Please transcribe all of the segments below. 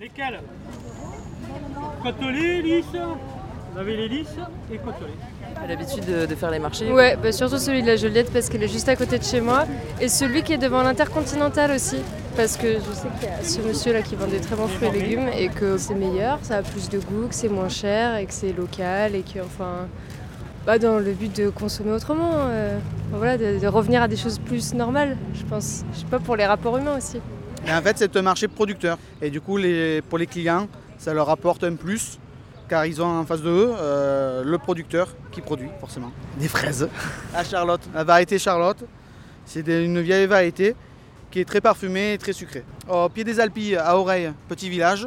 Lesquels Côtelés, lisses Vous avez les lisses et côtelés. T'as l'habitude de, de faire les marchés Ouais, bah surtout celui de la Joliette parce qu'elle est juste à côté de chez moi. Et celui qui est devant l'Intercontinental aussi. Parce que je sais qu'il y a ce monsieur là qui vend des très bons fruits et légumes et que c'est meilleur, ça a plus de goût, que c'est moins cher et que c'est local et que enfin. Bah dans le but de consommer autrement, euh, voilà, de, de revenir à des choses plus normales, je pense. Je sais pas pour les rapports humains aussi. Et en fait, c'est un marché producteur. Et du coup, les- pour les clients, ça leur apporte un plus, car ils ont en face de eux euh, le producteur qui produit, forcément, des fraises. À Charlotte, la variété Charlotte, c'est une vieille variété qui est très parfumée et très sucrée. Au pied des Alpilles, à Oreille, petit village.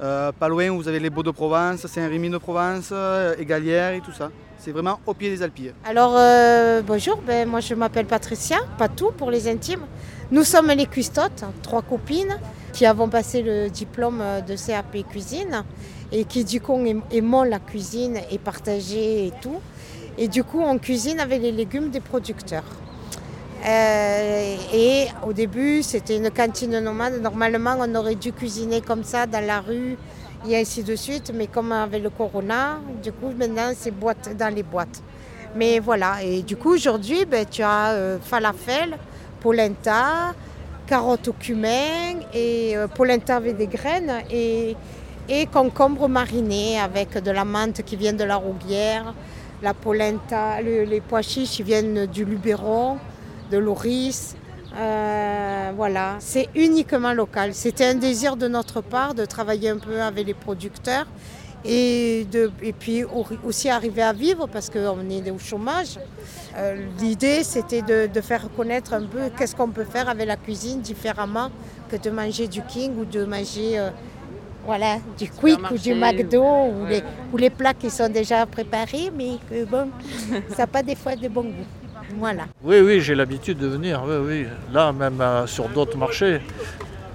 Euh, pas loin, vous avez les Beaux de Provence, Saint-Rémy de Provence, euh, Égalière et tout ça. C'est vraiment au pied des Alpilles. Alors, euh, bonjour, ben, moi je m'appelle Patricia, Patou pour les intimes. Nous sommes les cuistottes, trois copines qui avons passé le diplôme de CAP cuisine et qui du coup aim- aimons la cuisine et partager et tout. Et du coup, on cuisine avec les légumes des producteurs. Euh, et au début, c'était une cantine nomade. Normalement, on aurait dû cuisiner comme ça dans la rue et ainsi de suite. Mais comme avec le corona, du coup, maintenant, c'est boîte, dans les boîtes. Mais voilà, et du coup, aujourd'hui, ben, tu as euh, falafel, polenta, carottes au cumin, et euh, polenta avec des graines, et, concombre mariné avec de la menthe qui vient de la rouguière, la polenta, le- les pois chiches qui viennent du Luberon, de l'Oris. Euh, voilà, c'est uniquement local. C'était un désir de notre part de travailler un peu avec les producteurs et, de, et puis au- aussi arriver à vivre parce qu'on est au chômage. Euh, L'idée, c'était de, de faire connaître un peu qu'est-ce qu'on peut faire avec la cuisine différemment que de manger du King ou de manger euh, voilà, du Quick ou du McDo ou, ouais. les, ou les plats qui sont déjà préparés, mais que bon, ça n'a pas des fois de bon goût. Oui, oui, j'ai l'habitude de venir. Oui. Là, même euh, sur d'autres marchés,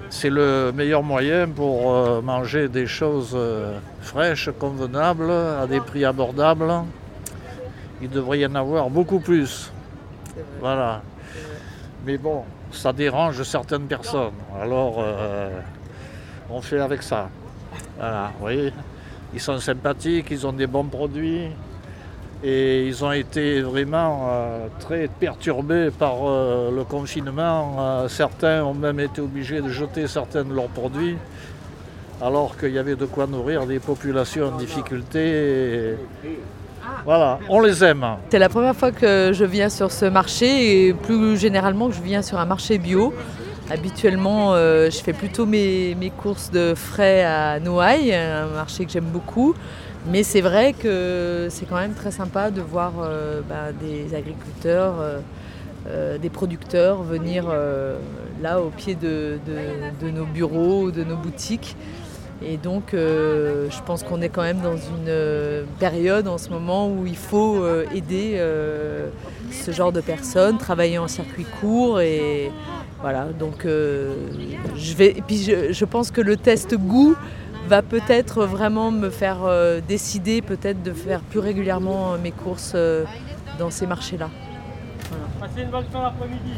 c'est le meilleur moyen pour euh, manger des choses euh, fraîches, convenables, à des prix abordables. Il devrait y en avoir beaucoup plus. Voilà. Mais bon, ça dérange certaines personnes. Alors, on fait avec ça. Voilà, vous voyez. Ils sont sympathiques, ils ont des bons produits. Et ils ont été vraiment euh, très perturbés par euh, le confinement. Euh, certains ont même été obligés de jeter certains de leurs produits, alors qu'il y avait de quoi nourrir des populations en difficulté. Voilà, on les aime. C'est la première fois que je viens sur ce marché et plus généralement que je viens sur un marché bio. Habituellement, je fais plutôt mes, mes courses de frais à Noailles, un marché que j'aime beaucoup. Mais c'est vrai que c'est quand même très sympa de voir euh, bah, des agriculteurs, euh, euh, des producteurs venir là au pied de, nos bureaux, de nos boutiques. Et donc, je pense qu'on est quand même dans une période en ce moment où il faut aider ce genre de personnes, travailler en circuit court et voilà. Donc, je vais. Et puis, je pense que le test goût va peut-être vraiment me faire euh, décider peut-être de faire plus régulièrement euh, mes courses euh, dans ces marchés-là. Passez une bonne fin d'après-midi.